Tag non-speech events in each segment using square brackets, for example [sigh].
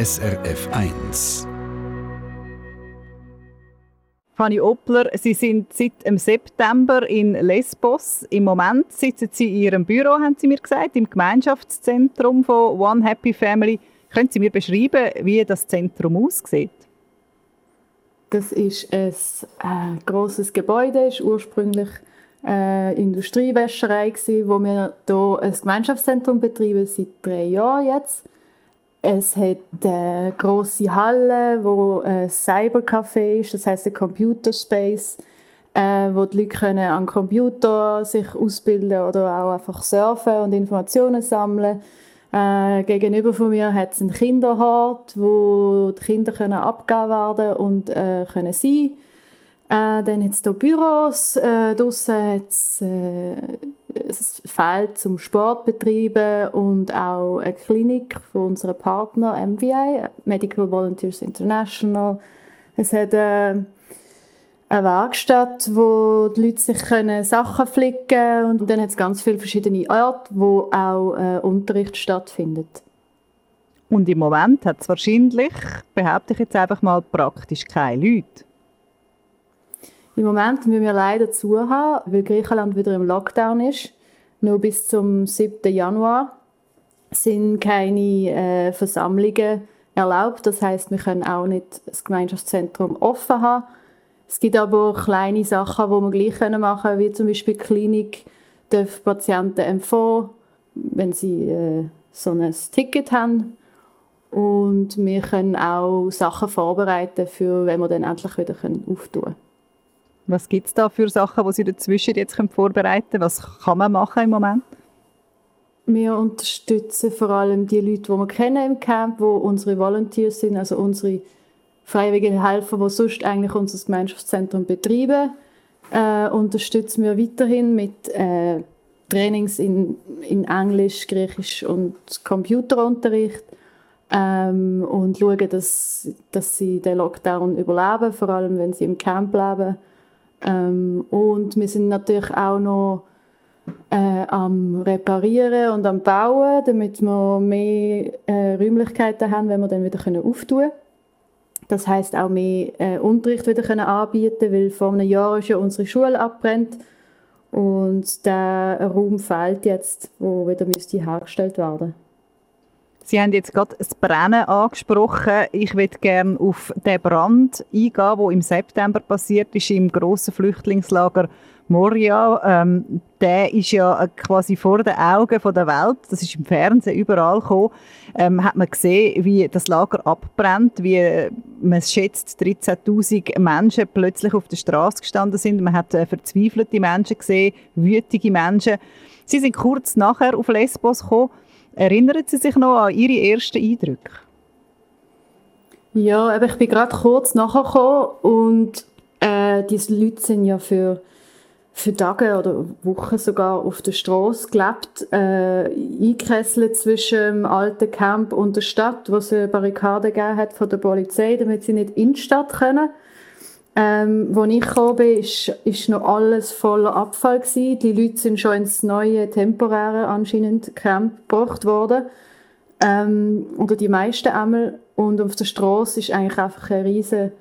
SRF 1. Fanny Oppler, Sie sind seit dem September in Lesbos. Im Moment sitzen Sie in Ihrem Büro, haben Sie mir gesagt, im Gemeinschaftszentrum von One Happy Family. Können Sie mir beschreiben, wie das Zentrum aussieht? Das ist ein äh, großes Gebäude, ist ursprünglich äh, Industriewäscherei gsi, wo wir hier ein Gemeinschaftszentrum betreiben seit drei Jahren jetzt. Es hat eine große Halle, wo ein Cybercafé ist, das heißt ein Computer Space, äh, wo die Leute können an Computer sich ausbilden oder auch einfach surfen und Informationen sammeln. Äh, gegenüber von mir hat es einen Kinderhort, wo die Kinder können abgegeben werden und äh, können sein. Äh, dann hat es hier Büros, äh, draussen hat es ein Feld zum Sport und auch eine Klinik von unserem Partner MVI, Medical Volunteers International. Es hat äh, eine Werkstatt, wo die Leute sich können Sachen flicken können. Und dann hat es ganz viele verschiedene Orte, wo auch äh, Unterricht stattfindet. Und im Moment hat es wahrscheinlich, behaupte ich jetzt einfach mal, praktisch keine Leute. Im Moment müssen wir leider zu haben, weil Griechenland wieder im Lockdown ist. Nur bis zum 7. Januar sind keine äh, Versammlungen erlaubt. Das heißt, wir können auch nicht das Gemeinschaftszentrum offen haben. Es gibt aber kleine Sachen, die wir gleich machen können, wie zum Beispiel Klinik dürfen Patienten empfehlen, wenn sie äh, so ein Ticket haben. Und wir können auch Sachen vorbereiten, für wenn wir dann endlich wieder auftun können. Was gibt es da für Sachen, die Sie dazwischen jetzt vorbereiten können? Was kann man machen im Moment? Wir unterstützen vor allem die Leute, die wir kennen im Camp, wo unsere Volunteers sind, also unsere freiwilligen Helfer, die sonst eigentlich unser Gemeinschaftszentrum betreiben. Äh, unterstützen wir weiterhin mit äh, Trainings in, in Englisch, Griechisch und Computerunterricht ähm, und schauen, dass, dass sie den Lockdown überleben, vor allem wenn sie im Camp leben. Ähm, und wir sind natürlich auch noch äh, am Reparieren und am Bauen, damit wir mehr äh, Räumlichkeiten haben, wenn wir dann wieder können auftun können. Das heißt auch mehr äh, Unterricht wieder können anbieten, weil vor einem Jahr ja unsere Schule abbrennt und der Raum fehlt jetzt, wo wieder hergestellt werden. Sie haben jetzt gerade das Brennen angesprochen. Ich würde gerne auf den Brand eingehen, der im September passiert ist im grossen Flüchtlingslager Moria. Ähm, der ist ja quasi vor den Augen der Welt. Das ist im Fernsehen überall gekommen. Ähm, hat man gesehen, wie das Lager abbrennt, wie man schätzt 13.000 Menschen plötzlich auf der Straße gestanden sind. Man hat äh, verzweifelte Menschen gesehen, wütige Menschen. Sie sind kurz nachher auf Lesbos gekommen. Erinnern Sie sich noch an Ihre ersten Eindrücke? Ja, aber ich bin gerade kurz nachgekommen und äh, diese Leute sind ja für, für Tage oder Wochen sogar auf der Straße gelebt, äh, eingekesselt zwischen dem alten Camp und der Stadt, wo es eine Barrikade gegeben hat von der Polizei, damit sie nicht in die Stadt können. Ähm, als ich gekommen bin, ist, ist noch alles voller Abfall gewesen. Die Leute sind schon ins neue, temporäre anscheinend Camp gebracht worden. Ähm, oder die meisten einmal. Und auf der Straße ist eigentlich einfach ein riesen,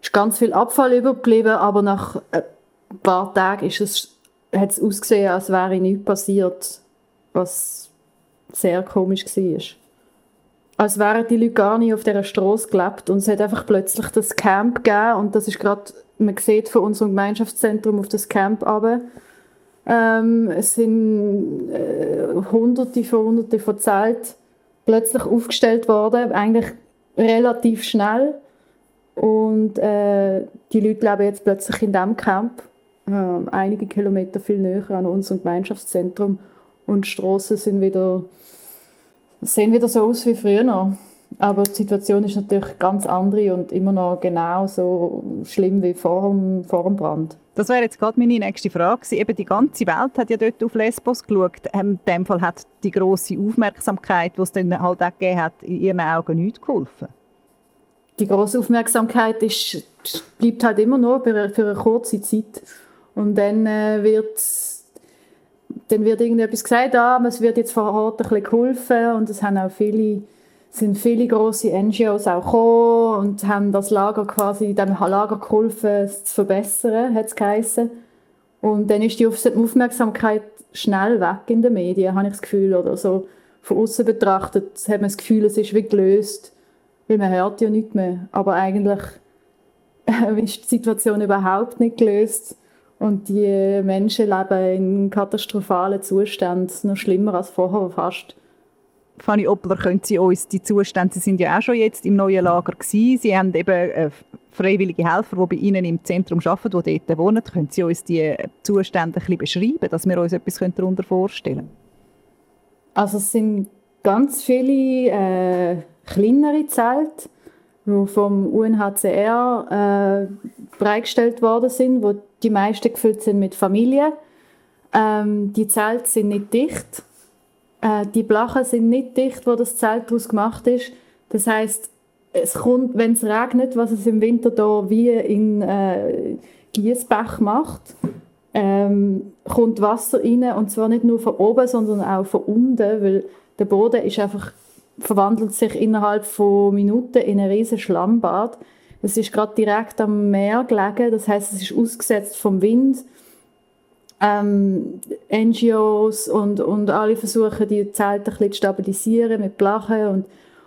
ist ganz viel Abfall übergeblieben, aber nach ein paar Tagen ist es, hat es ausgesehen, als wäre nichts passiert, was sehr komisch war als wären die Leute gar nicht auf dieser Straße gelebt und es hat einfach plötzlich das Camp gegeben und das ist gerade, man sieht von unserem Gemeinschaftszentrum auf das Camp runter. Ähm, es sind äh, hunderte von hunderte von Zelt plötzlich aufgestellt worden, eigentlich relativ schnell und äh, die Leute leben jetzt plötzlich in diesem Camp, äh, einige Kilometer viel näher an unserem Gemeinschaftszentrum und die Straßen sind wieder sehen wieder so aus wie früher noch. Aber die Situation ist natürlich ganz andere und immer noch genau so schlimm wie vor dem, vor dem Brand. Das wäre jetzt gerade meine nächste Frage. Eben die ganze Welt hat ja dort auf Lesbos geschaut. In dem Fall hat die große Aufmerksamkeit, die es dann halt auch gegeben hat, in ihren Augen nicht geholfen. Die große Aufmerksamkeit ist, bleibt halt immer nur für eine kurze Zeit. Und dann äh, wird dann wird irgendetwas gesagt, ah, es wird jetzt vor Ort ein bisschen geholfen und es haben auch viele sind viele große NGOs auch gekommen und haben das Lager quasi, dem Lager geholfen, es zu verbessern, hat es. Und dann ist die Aufmerksamkeit schnell weg in den Medien, habe ich das Gefühl, oder so von außen betrachtet hat man das Gefühl, es ist wie gelöst, weil man hört ja nichts mehr. Aber eigentlich [laughs] ist die Situation überhaupt nicht gelöst und die Menschen leben in katastrophalen Zuständen, noch schlimmer als vorher fast. Fanny Oppler, können Sie uns die Zustände, Sie sind ja auch schon jetzt im neuen Lager gewesen, Sie haben eben äh, freiwillige Helfer, die bei Ihnen im Zentrum arbeiten, die dort wohnen. Können Sie uns die Zustände ein bisschen beschreiben, dass wir uns etwas darunter vorstellen können? Also es sind ganz viele äh, kleinere Zelte, vom UNHCR äh, bereitgestellt worden sind, wo die meisten gefüllt sind mit Familien. Ähm, die Zelte sind nicht dicht äh, die Blachen sind nicht dicht, wo das Zelt daraus gemacht ist. Das heißt, es kommt, wenn es regnet, was es im Winter da wie in äh, Gießbach macht, ähm, kommt Wasser rein und zwar nicht nur von oben, sondern auch von unten, weil der Boden ist einfach verwandelt sich innerhalb von Minuten in ein riesiges Schlammbad. Es ist gerade direkt am Meer gelegen, das heißt, es ist ausgesetzt vom Wind. Ähm, NGOs und, und alle versuchen, die Zelte ein bisschen zu stabilisieren mit Blachen und,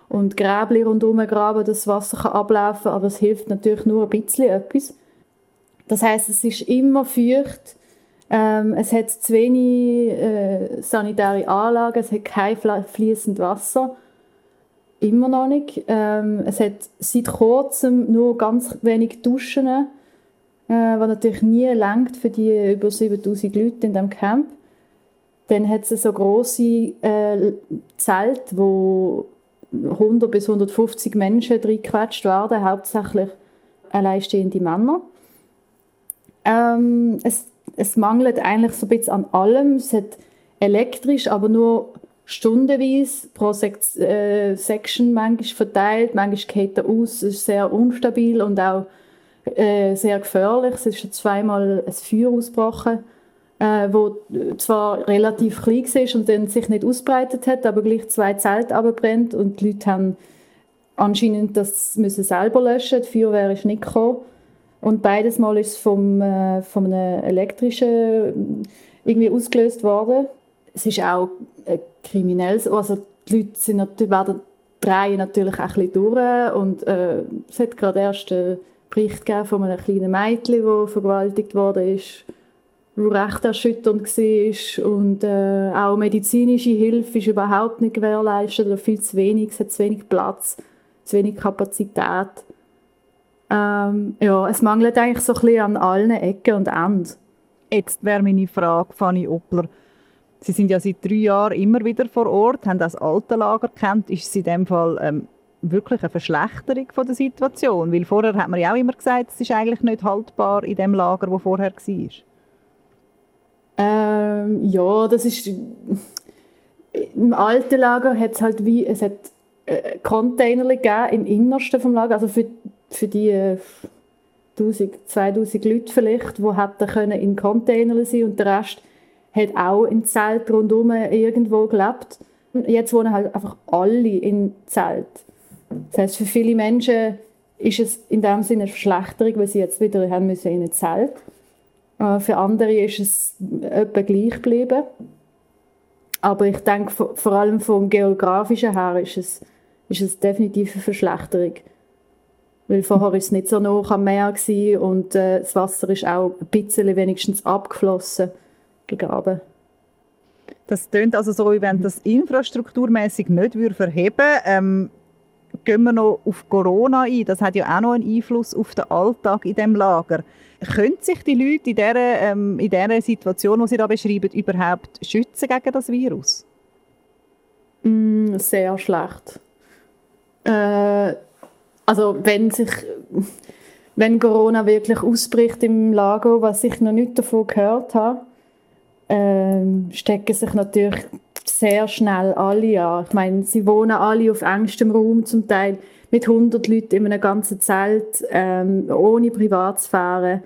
und Gräbli rundherum graben, dass das Wasser kann ablaufen kann, aber es hilft natürlich nur ein bisschen etwas. Das heißt, es ist immer feucht, ähm, es hat zu wenig äh, sanitäre Anlagen, es hat kein fließendes Wasser, immer noch nicht. Ähm, es hat seit kurzem nur ganz wenig Duschen äh, was natürlich nie langt für die über 7000 Leute in dem Camp. Dann hat es so große äh, Zelte, wo 100 bis 150 Menschen reingequetscht werden, hauptsächlich alleinstehende Männer. Ähm, es, es mangelt eigentlich so ein bisschen an allem. Es hat elektrisch, aber nur stundenweise pro Sek äh, Section manchmal verteilt, manchmal geht er aus, ist sehr unstabil und auch äh, sehr gefährlich. Es ist schon zweimal ein Feuer ausgebrochen, äh, wo zwar relativ klein war und dann sich nicht ausbreitet hat, aber gleich zwei Zelte abgebrannt und die Leute haben anscheinend das müssen selber löschen. Die Feuerwehr ist nicht gekommen. Und beides Mal ist es vom, äh, von einem elektrischen irgendwie ausgelöst worden. Es ist auch äh, kriminell, also die Leute sind natürlich, werden drehen natürlich auch ein bisschen durch und äh, es hat gerade erst äh, Bericht von einem kleinen Mädchen, das vergewaltigt wurde, ist, wo recht erschütternd war. Und äh, auch medizinische Hilfe ist überhaupt nicht gewährleistet oder viel zu wenig. Es hat zu wenig Platz, zu wenig Kapazität. Ähm, ja, es mangelt eigentlich so ein bisschen an allen Ecken und Enden. Jetzt wäre meine Frage, Fanny Oppler. Sie sind ja seit drei Jahren immer wieder vor Ort, haben das alte Lager kennt. Ist es in dem Fall ähm, wirklich eine Verschlechterung von der Situation? Weil vorher hat man ja auch immer gesagt, es ist eigentlich nicht haltbar in dem Lager, wo vorher war. Ähm, ja, das ist im alten Lager hat es halt wie es hat äh, Container gegeben im Innersten vom Lager, also für, für die äh, 1000, 2000 Leute vielleicht, die hätten können in Containern sein und der Rest hat auch in Zelt rundherum irgendwo gelebt. Jetzt wohnen halt einfach alle in Zelt. Das heißt, für viele Menschen ist es in dem Sinne eine Verschlechterung, weil sie jetzt wieder haben müssen in ein Zelt. Äh, für andere ist es etwa gleich geblieben. Aber ich denke, vor allem vom Geografischen her ist es, ist es definitiv eine Verschlechterung. Weil vorher war es nicht so nah am Meer und äh, das Wasser ist auch ein bisschen wenigstens abgeflossen, gegraben. Das klingt also so, wie wenn das infrastrukturmäßig nicht verheben würde. Ähm, gehen wir noch auf Corona ein. Das hat ja auch noch einen Einfluss auf den Alltag in dem Lager. Können sich die Leute in dieser, ähm, in dieser Situation, die Sie da beschreiben, überhaupt schützen gegen das Virus? Mm, sehr schlecht. Äh, also wenn sich wenn Corona wirklich ausbricht im Lager, was ich noch nicht davon gehört habe, äh, stecken sich natürlich sehr schnell alle an. Ich meine, sie wohnen alle auf engstem Raum, zum Teil mit 100 Leuten in einem ganzen Zelt, ähm, ohne Privatsphäre.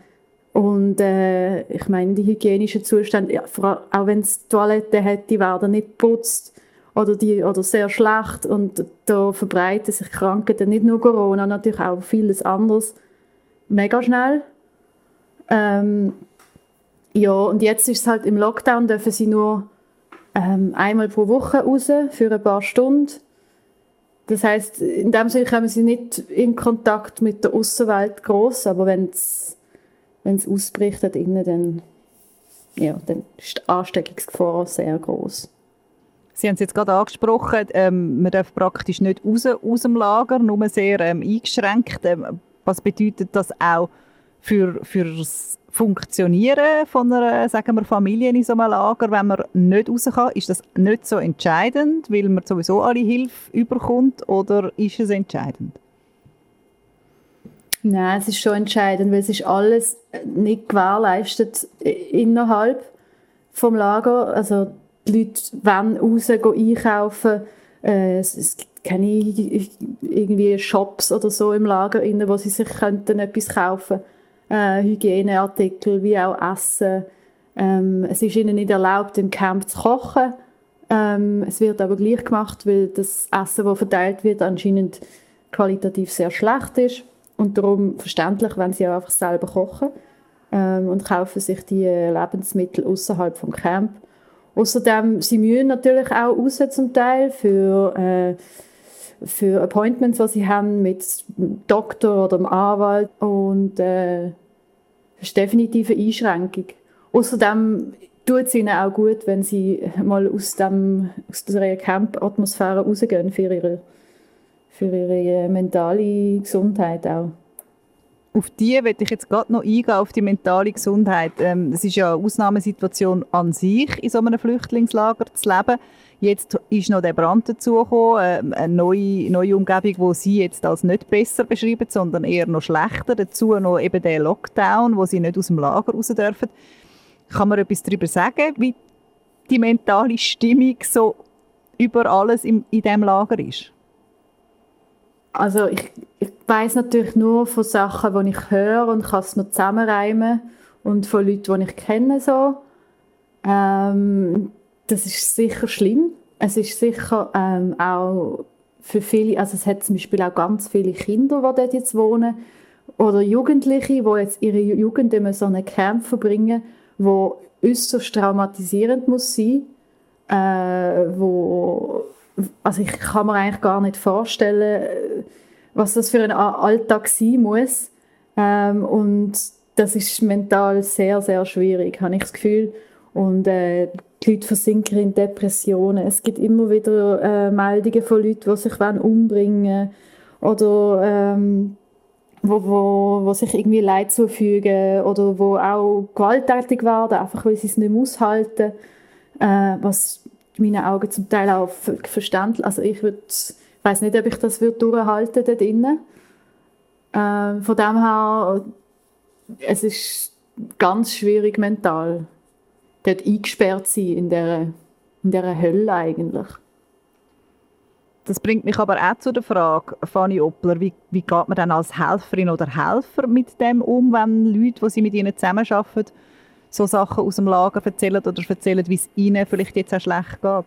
Und äh, ich meine, die hygienischen Zustände, ja, auch wenn es Toilette hätte, werden nicht geputzt. oder, die, oder sehr schlecht und da verbreiten sich Krankheiten, nicht nur Corona, natürlich auch vieles anderes, mega schnell. Ähm, ja, und jetzt ist es halt im Lockdown, dürfen sie nur ähm, einmal pro Woche raus für ein paar Stunden. Das heißt, in dem Sinne kommen sie nicht in Kontakt mit der Außenwelt groß, aber wenn es ausbricht innen, dann, ja, dann ist die Ansteckungsgefahr sehr groß. Sie haben es jetzt gerade angesprochen, ähm, man darf praktisch nicht raus aus dem Lager, nur sehr ähm, eingeschränkt. Ähm, was bedeutet das auch für, für das Funktionieren von einer sagen wir, Familie in so einem Lager, wenn man nicht raus kann? Ist das nicht so entscheidend, weil man sowieso alle Hilfe überkommt, oder ist es entscheidend? Nein, es ist schon entscheidend, weil es ist alles nicht gewährleistet innerhalb vom Lager. Also die Leute wollen raus einkaufen. Äh, es, es gibt keine irgendwie Shops oder so im Lager, wo sie sich könnten etwas kaufen äh, Hygieneartikel wie auch Essen. Ähm, es ist ihnen nicht erlaubt, im Camp zu kochen. Ähm, es wird aber gleich gemacht, weil das Essen, das verteilt wird, anscheinend qualitativ sehr schlecht ist. Und darum verständlich, wenn sie auch einfach selber kochen ähm, und kaufen sich die Lebensmittel außerhalb vom Camp. Außerdem, sie müssen natürlich auch raus zum Teil für, äh, für Appointments, die sie haben mit Doktor oder dem Anwalt. Und äh, das ist definitiv eine Einschränkung. Außerdem tut es ihnen auch gut, wenn sie mal aus, dem, aus dieser Camp-Atmosphäre rausgehen für ihre für ihre mentale Gesundheit auch. Auf die möchte ich jetzt gerade noch eingehen, auf die mentale Gesundheit. Ähm, es ist ja eine Ausnahmesituation an sich, in so einem Flüchtlingslager zu leben. Jetzt ist noch der Brand dazugekommen, ähm, eine neue, neue Umgebung, die Sie jetzt als nicht besser beschreiben, sondern eher noch schlechter. Dazu noch eben der Lockdown, wo Sie nicht aus dem Lager raus dürfen. Kann man etwas darüber sagen, wie die mentale Stimmung so über alles in, in diesem Lager ist? Also ich, ich weiß natürlich nur von Sachen, die ich höre und kann es noch zusammenreimen und von Leuten, die ich kenne so. Ähm, das ist sicher schlimm. Es ist sicher ähm, auch für viele, also es hat zum Beispiel auch ganz viele Kinder, die dort jetzt wohnen oder Jugendliche, die jetzt ihre Jugend in so einen Camp verbringen, wo äußerst traumatisierend muss sein, äh, wo also ich kann mir eigentlich gar nicht vorstellen, was das für ein Alltag sein muss. Ähm, und das ist mental sehr, sehr schwierig, habe ich das Gefühl. Und äh, die Leute versinken in Depressionen. Es gibt immer wieder äh, Meldungen von Leuten, die sich umbringen wollen oder ähm, wo, wo, wo sich irgendwie Leid zufügen oder wo auch gewalttätig werden, einfach weil sie es nicht aushalten. Äh, was in meinen Augen zum Teil auch verständlich. Also ich weiß nicht, ob ich das würde durchhalten dort drinnen. Äh, von dem her, es ist ganz schwierig mental, dort eingesperrt sein in dieser, in dieser Hölle eigentlich. Das bringt mich aber auch zu der Frage, Fanny Oppler, wie, wie geht man dann als Helferin oder Helfer mit dem um, wenn Leute, die sie mit ihnen zusammenarbeiten, so Sachen aus dem Lager erzählen oder erzählen, wie es ihnen vielleicht jetzt auch schlecht geht?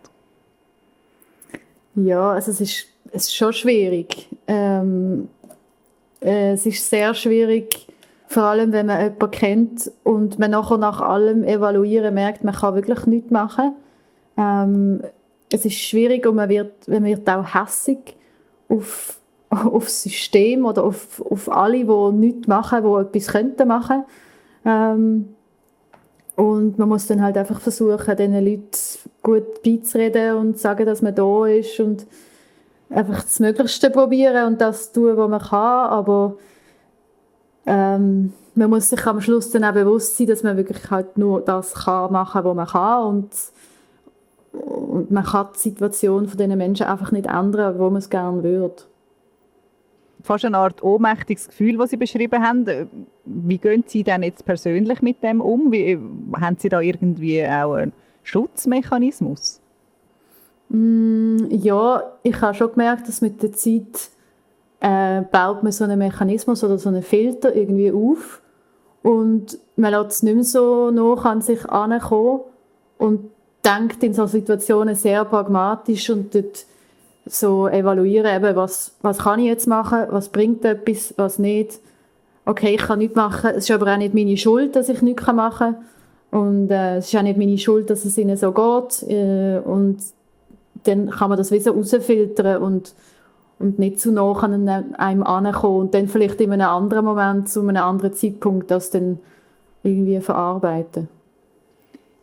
Ja, also es ist, es ist schon schwierig. Ähm, äh, es ist sehr schwierig, vor allem wenn man jemanden kennt und man nachher nach allem evaluieren merkt, man kann wirklich nichts machen. Ähm, es ist schwierig und man wird, man wird auch hässig auf, [laughs] auf das System oder auf, auf alle, die nichts machen, die etwas könnten machen. Ähm, und man muss dann halt einfach versuchen, diesen Leuten gut beizureden und sagen, dass man da ist und einfach das Möglichste probieren und das tun, was man kann. Aber ähm, man muss sich am Schluss dann auch bewusst sein, dass man wirklich halt nur das kann machen, was man kann und, und man kann die Situation von diesen Menschen einfach nicht ändern, wo man es gerne würde fast eine Art ohnmächtiges Gefühl, das Sie beschrieben haben. Wie gehen Sie denn jetzt persönlich mit dem um? Wie, haben Sie da irgendwie auch einen Schutzmechanismus? Mm, ja, ich habe schon gemerkt, dass mit der Zeit äh, baut man so einen Mechanismus oder so einen Filter irgendwie auf und man lässt es nicht mehr so noch an sich ankommen und denkt in solchen Situationen sehr pragmatisch und dort so evaluieren, eben, was, was kann ich jetzt machen, was bringt etwas, was nicht. Okay, ich kann nichts machen, es ist aber auch nicht meine Schuld, dass ich nichts machen kann. Und äh, es ist auch nicht meine Schuld, dass es ihnen so geht. Äh, und dann kann man das wie so rausfiltern und, und nicht zu nah an einem ankommen und dann vielleicht in einem anderen Moment, zu einem anderen Zeitpunkt das dann irgendwie verarbeiten.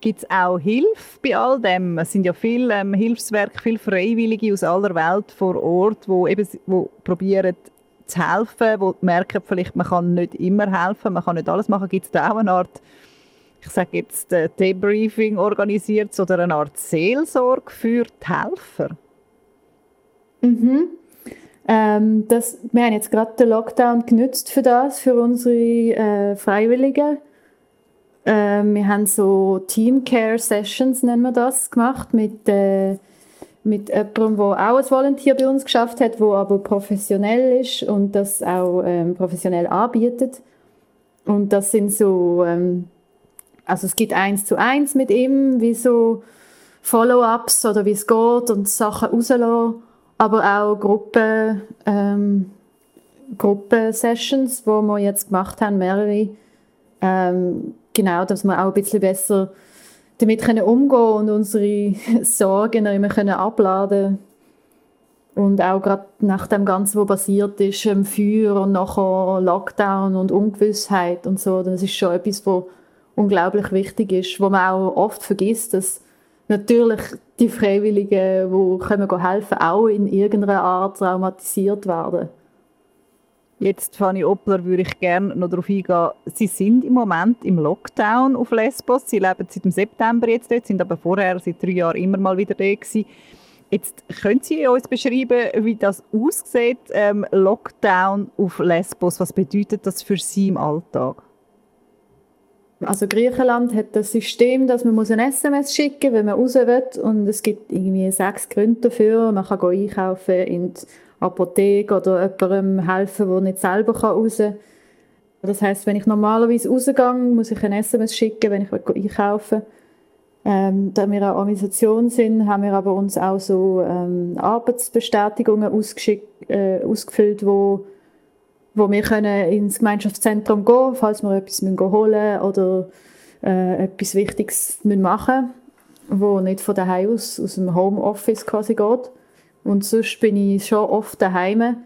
Gibt es auch Hilfe bei all dem? Es sind ja viele ähm, Hilfswerke, viele Freiwillige aus aller Welt vor Ort, wo eben wo probieren zu helfen, wo merken vielleicht, man kann nicht immer helfen, man kann nicht alles machen. Gibt es da auch eine Art, ich sage jetzt, äh, Debriefing organisiert oder eine Art Seelsorge für die Helfer? Mhm. Ähm, das, wir haben jetzt gerade den Lockdown genutzt für das, für unsere äh, Freiwilligen äh, wir haben so Team Care Sessions, nennen wir das, gemacht mit, äh, mit jemandem, der auch als Volunteer bei uns geschafft hat, der aber professionell ist und das auch ähm, professionell anbietet. Und das sind so, ähm, also es gibt eins zu eins mit ihm, wie so Follow-ups oder wie es geht und Sachen rauslassen, aber auch Gruppen, ähm, Gruppen-Sessions, die wir jetzt gemacht haben, mehrere, ähm, genau, dass wir auch ein bisschen besser damit können umgehen und unsere [laughs] Sorgen immer können abladen und auch gerade nach dem Ganzen, was passiert ist, ähm, Feuer und nachher Lockdown und Ungewissheit und so, das ist schon etwas, was unglaublich wichtig ist, wo man auch oft vergisst, dass natürlich die Freiwilligen, die können helfen, auch in irgendeiner Art traumatisiert werden. Jetzt, Fanny Oppler, würde ich gerne noch darauf eingehen. Sie sind im Moment im Lockdown auf Lesbos. Sie leben seit dem September jetzt dort, sind aber vorher seit drei Jahren immer mal wieder da gewesen. Jetzt können Sie uns beschreiben, wie das aussieht, ähm, Lockdown auf Lesbos. Was bedeutet das für Sie im Alltag? Also Griechenland hat das System, dass man ein SMS schicken muss, wenn man raus will. Und es gibt irgendwie sechs Gründe dafür. Man kann einkaufen in die Apotheke oder jemandem helfen, der nicht selber raus kann. Das heißt, wenn ich normalerweise rausgehe, muss ich ein SMS schicken, wenn ich einkaufen will. Ähm, da wir eine Organisation sind, haben wir aber uns auch so ähm, Arbeitsbestätigungen äh, ausgefüllt, wo, wo wir können ins Gemeinschaftszentrum gehen falls wir etwas holen müssen oder äh, etwas Wichtiges machen müssen, wo nicht von daheim aus, aus dem Homeoffice quasi geht. Und sonst bin ich schon oft daheim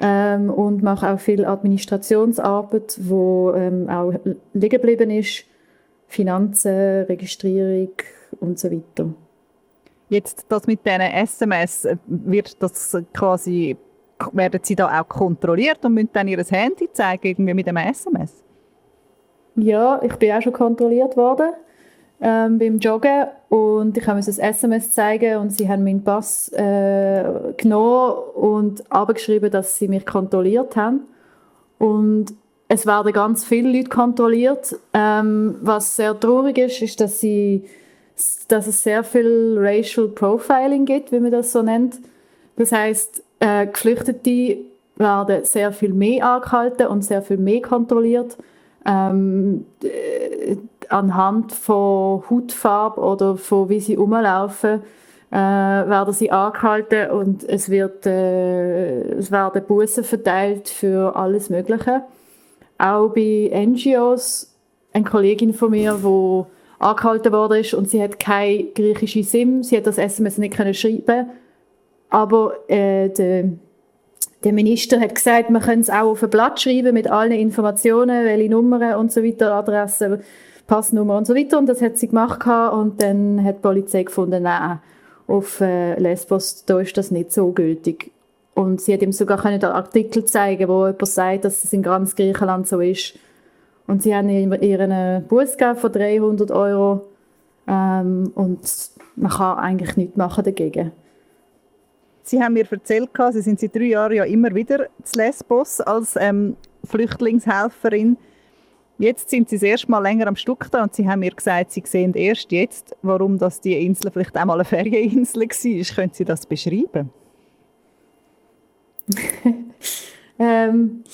ähm, und mache auch viel Administrationsarbeit, wo ähm, auch liegen geblieben ist. Finanzen, Registrierung und so weiter. Jetzt das mit diesen SMS, wird das quasi, werden Sie da auch kontrolliert und müssen dann Ihr Handy zeigen irgendwie mit dem SMS? Ja, ich bin auch schon kontrolliert worden ähm, beim Joggen und ich habe ein SMS zeigen und sie haben meinen Pass äh, genommen und abgeschrieben, dass sie mich kontrolliert haben und es werden ganz viele Leute kontrolliert. Ähm, was sehr traurig ist, ist, dass, sie, dass es sehr viel Racial Profiling gibt, wie man das so nennt. Das heißt, äh, Geflüchtete werden sehr viel mehr angehalten und sehr viel mehr kontrolliert. Ähm, anhand von Hautfarbe oder von wie sie rumlaufen, äh, werden sie angehalten und es, wird, äh, es werden Bussen verteilt für alles Mögliche. Auch bei NGOs, eine Kollegin von mir, die angehalten worden ist und sie hat keine griechische SIM, sie hat das SMS nicht können schreiben, aber äh, der, der Minister hat gesagt, man könnte es auch auf ein Blatt schreiben mit allen Informationen, welche Nummern und so weiter, Adressen Passnummer und so weiter. Und das hat sie gemacht und dann hat die Polizei gefunden, nein, auf äh, Lesbos, da ist das nicht so gültig. Und sie hat ihm sogar einen Artikel zeigen, wo jemand sagt, dass es in ganz Griechenland so ist. Und sie haben ihm ihren Bus von 300 Euro ähm, und man kann eigentlich nichts machen dagegen. Sie haben mir erzählt, Sie sind seit drei Jahren ja immer wieder zu Lesbos als ähm, Flüchtlingshelferin. Jetzt sind Sie das erste Mal länger am Stück da und Sie haben mir gesagt, Sie sehen erst jetzt, warum das die Insel vielleicht einmal eine Ferieninsel war. Können Sie das beschreiben? [laughs] ähm,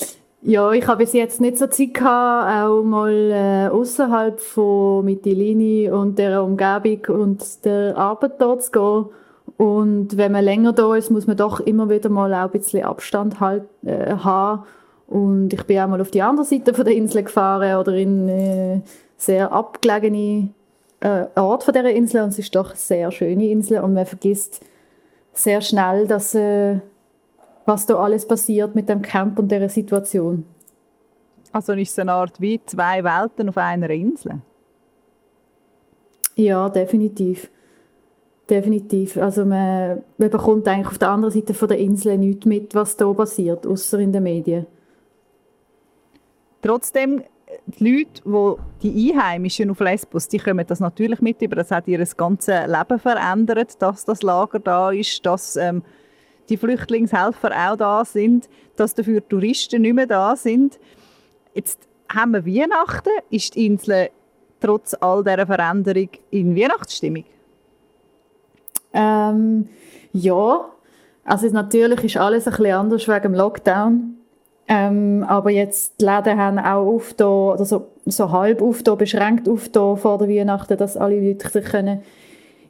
Ja, ich habe bis jetzt nicht so Zeit gehabt, auch mal äh, außerhalb von Mytilini und der Umgebung und der Arbeit dort zu gehen. Und wenn man länger da ist, muss man doch immer wieder mal auch ein bisschen Abstand halt, äh, haben. Und ich bin auch mal auf die andere Seite von der Insel gefahren oder in äh, sehr abgelegene äh, Ort von dieser Insel. Und es ist doch eine sehr schöne Insel und man vergisst sehr schnell, dass äh, was da alles passiert mit dem Camp und dieser Situation. Also ist es eine Art wie zwei Welten auf einer Insel? Ja, definitiv. Definitiv. Also man, man bekommt eigentlich auf der anderen Seite von der Insel nichts mit, was da passiert, außer in den Medien. Trotzdem, die Leute, die, die Einheimischen auf Lesbos, die kommen das natürlich mit über. Das hat ihr ganzes Leben verändert, dass das Lager da ist, dass ähm, die Flüchtlingshelfer auch da sind, dass dafür Touristen nicht mehr da sind. Jetzt haben wir Weihnachten. Ist die Insel trotz all dieser Veränderung in Weihnachtsstimmung? Ähm, ja, also natürlich ist alles ein bisschen anders wegen dem Lockdown. Ähm, aber jetzt die Läden haben auch auf da, oder so, so halb auf da, beschränkt auf da vor der Weihnachten, dass alle Leute sich können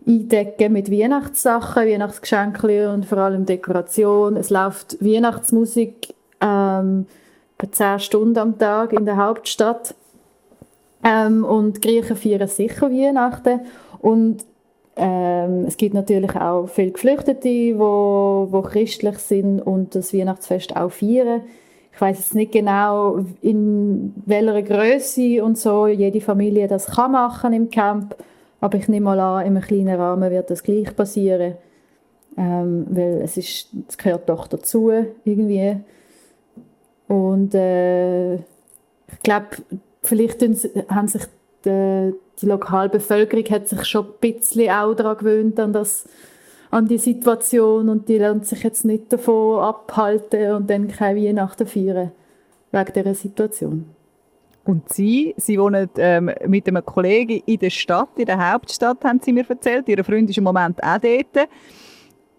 eindecken mit Weihnachtssachen, Weihnachtsgeschenke und vor allem Dekoration. Es läuft Weihnachtsmusik ähm, etwa 10 Stunden am Tag in der Hauptstadt. Ähm, und die Griechen feiern sicher Weihnachten. Und ähm, es gibt natürlich auch viele Geflüchtete, die wo, wo christlich sind und das Weihnachtsfest auch feiern. Ich weiß jetzt nicht genau, in welcher Größe und so jede Familie das kann machen im Camp. Aber ich nehme mal an, in einem kleinen Rahmen wird das gleich passieren. Ähm, weil es, ist, es gehört doch dazu irgendwie. Und äh, ich glaube, vielleicht haben sich die, die lokale Bevölkerung hat sich schon ein bisschen auch daran gewöhnt, an, das, an die Situation und die lernt sich jetzt nicht davon abhalten und dann keine Weihnachten feiern wegen dieser Situation. Und Sie, Sie wohnen ähm, mit einem Kollegen in der Stadt, in der Hauptstadt, haben Sie mir erzählt. Ihr Freund ist im Moment auch dort.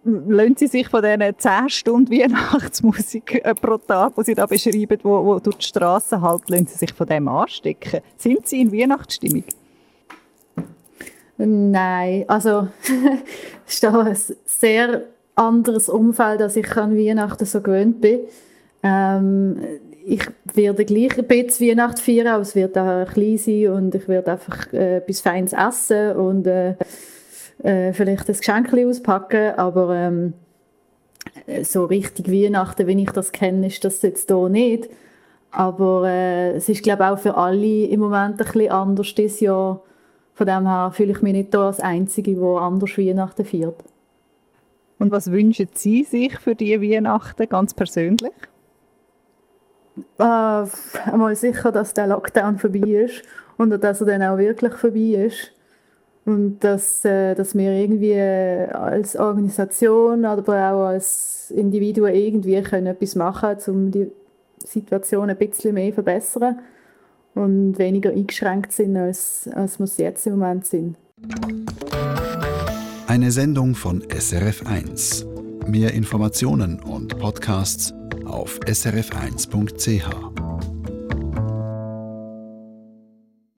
Lassen Sie sich von diesen 10 Stunden [laughs] Weihnachtsmusik äh, pro Tag, die Sie da beschreiben, wo, wo durch die Straße halt, lassen Sie sich von dem anstecken? Sind Sie in Weihnachtsstimmung? Nein, also [laughs] es ist da ein sehr anderes Umfeld, als ich an Weihnachten so gewöhnt bin. Ähm, ich werde gleich ein bisschen Weihnachten feiern, aber es wird auch klein sein und ich werde einfach äh, etwas Feines essen und äh, äh, vielleicht ein Geschenk auspacken, aber ähm, so richtig Weihnachten, wie ich das kenne, ist das jetzt hier nicht. Aber äh, es ist, glaube ich, auch für alle im Moment ein bisschen anders dieses Jahr. Von dem her fühle ich mich nicht hier als Einzige, die anders Weihnachten feiert. Und was wünschen Sie sich für diese Weihnachten ganz persönlich? äh, einmal sicher, dass der Lockdown vorbei ist und dass er dann auch wirklich vorbei ist. Und dass, äh, dass wir irgendwie als Organisation, aber auch als Individuen irgendwie können etwas machen können, um die Situation ein bisschen mehr zu verbessern und weniger eingeschränkt sind, als, als wir es jetzt im Moment sind. Eine Sendung von SRF1. Mehr Informationen und Podcasts auf srf1.ch.